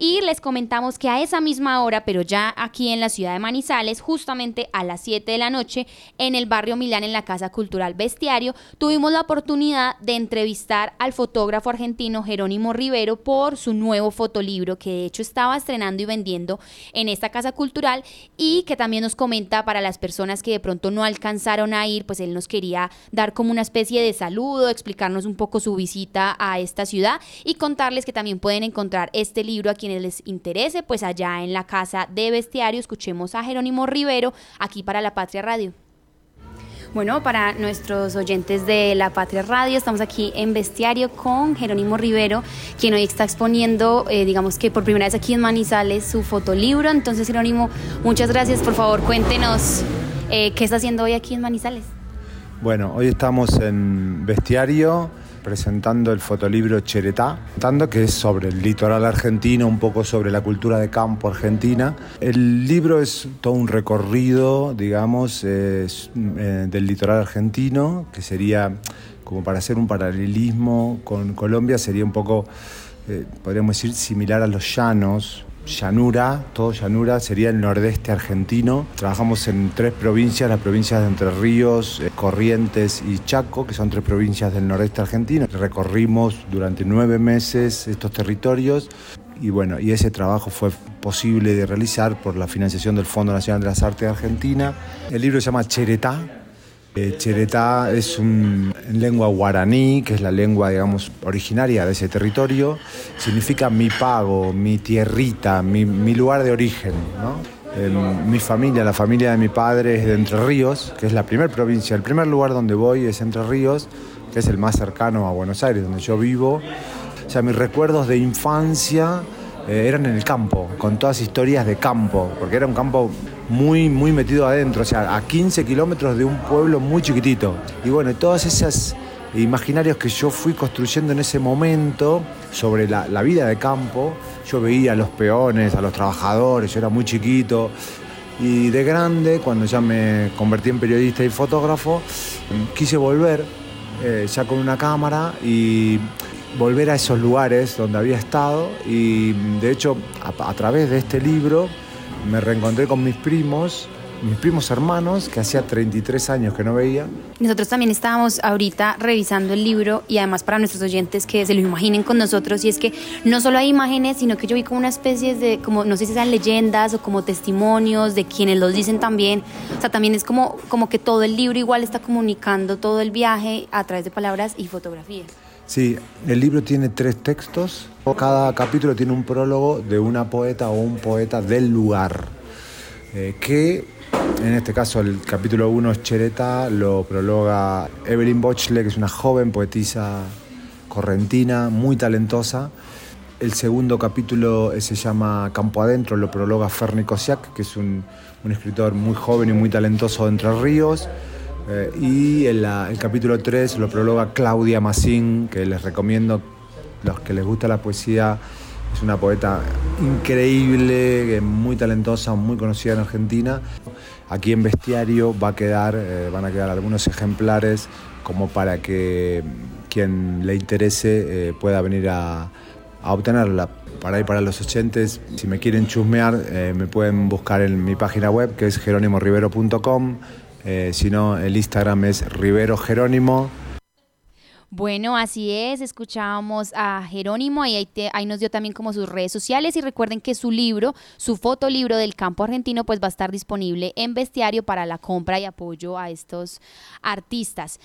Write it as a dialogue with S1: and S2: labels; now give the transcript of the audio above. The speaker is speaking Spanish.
S1: Y les comentamos que a esa misma hora, pero ya aquí en la ciudad de Manizales, justamente a las 7 de la noche, en el barrio Milán, en la Casa Cultural Bestiario, tuvimos la oportunidad de entrevistar al fotógrafo argentino Jerónimo Rivero por su nuevo fotolibro, que de hecho estaba estrenando y vendiendo en esta Casa Cultural y que también nos comenta para las personas que de pronto no alcanzaron a ir, pues él nos quería dar como una especie de saludo, explicarnos un poco su visita a esta ciudad y contarles que también pueden encontrar este libro a quienes les interese, pues allá en la casa de Bestiario. Escuchemos a Jerónimo Rivero aquí para La Patria Radio. Bueno, para nuestros oyentes de La Patria Radio, estamos aquí en Bestiario con Jerónimo Rivero, quien hoy está exponiendo, eh, digamos que por primera vez aquí en Manizales, su fotolibro. Entonces, Jerónimo, muchas gracias. Por favor, cuéntenos eh, qué está haciendo hoy aquí en Manizales.
S2: Bueno, hoy estamos en Bestiario presentando el fotolibro Cheretá, que es sobre el litoral argentino, un poco sobre la cultura de campo argentina. El libro es todo un recorrido, digamos, eh, del litoral argentino, que sería, como para hacer un paralelismo con Colombia, sería un poco, eh, podríamos decir, similar a los llanos, llanura, todo llanura, sería el nordeste argentino. Trabajamos en tres provincias, las provincias de Entre Ríos, eh, Corrientes y Chaco, que son tres provincias del nordeste argentino. Recorrimos durante nueve meses estos territorios y bueno, y ese trabajo fue posible de realizar por la financiación del Fondo Nacional de las Artes de Argentina. El libro se llama Cheretá, Cheretá es un, en lengua guaraní, que es la lengua, digamos, originaria de ese territorio. Significa mi pago, mi tierrita, mi, lugar de origen. mi familia, la familia de mi padre es de Entre Ríos, que es la primera provincia. El primer lugar donde voy es Entre Ríos, que es el más cercano a Buenos Aires, donde yo vivo. O sea, mis recuerdos de infancia eh, eran en el campo, con todas historias de campo, porque era un campo muy, muy metido adentro, o sea, a 15 kilómetros de un pueblo muy chiquitito. Y bueno, todas esas imaginarios que yo fui construyendo en ese momento sobre la, vida de campo, yo veía a los peones, a los trabajadores, yo era muy chiquito. Y de grande, cuando ya me convertí en periodista y fotógrafo, quise volver eh, ya con una cámara y volver a esos lugares donde había estado y de hecho a través de este libro me reencontré con mis primos, mis primos hermanos, que hacía 33 años que no veía.
S1: Nosotros también estábamos ahorita revisando el libro y además para nuestros oyentes que se lo imaginen con nosotros, y es que no solo hay imágenes, sino que yo vi como una especie de, como no sé si sean leyendas o como testimonios de quienes los dicen también. O sea, también es como, como que todo el libro igual está comunicando todo el viaje a través de palabras y fotografías.
S2: Sí, el libro tiene tres textos. Cada capítulo tiene un prólogo de una poeta o un poeta del lugar. Eh, que en este caso el capítulo 1 es Chereta, lo prologa Evelyn Bochle, que es una joven poetisa correntina, muy talentosa. El segundo capítulo se llama Campo Adentro, lo prologa Ferni Kosiak, que es un, un escritor muy joven y muy talentoso de Entre Ríos. Eh, y el, capítulo 3 lo prologa Claudia Massín, que les recomiendo, los que les gusta la poesía, es una poeta increíble, muy talentosa, muy conocida en Argentina. Aquí en Bestiario va a quedar, eh, van a quedar algunos ejemplares como para que quien le interese eh, pueda venir a, obtenerla. Para ir para los oyentes, si me quieren chusmear, me pueden buscar en mi página web que es jerónimorivero.com eh, si no, el Instagram es Rivero Jerónimo.
S1: Bueno, así es, escuchábamos a Jerónimo, ahí, ahí, nos dio también como sus redes sociales y recuerden que su libro, su fotolibro del campo argentino, pues va a estar disponible en Bestiario para la compra y apoyo a estos artistas.